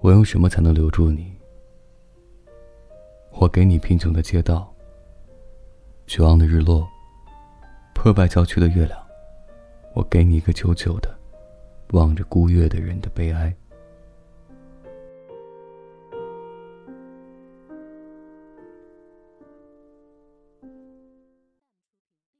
我用什么才能留住你？我给你贫穷的街道绝望的日落破败郊区的月亮我给你一个久久的望着孤月的人的悲哀。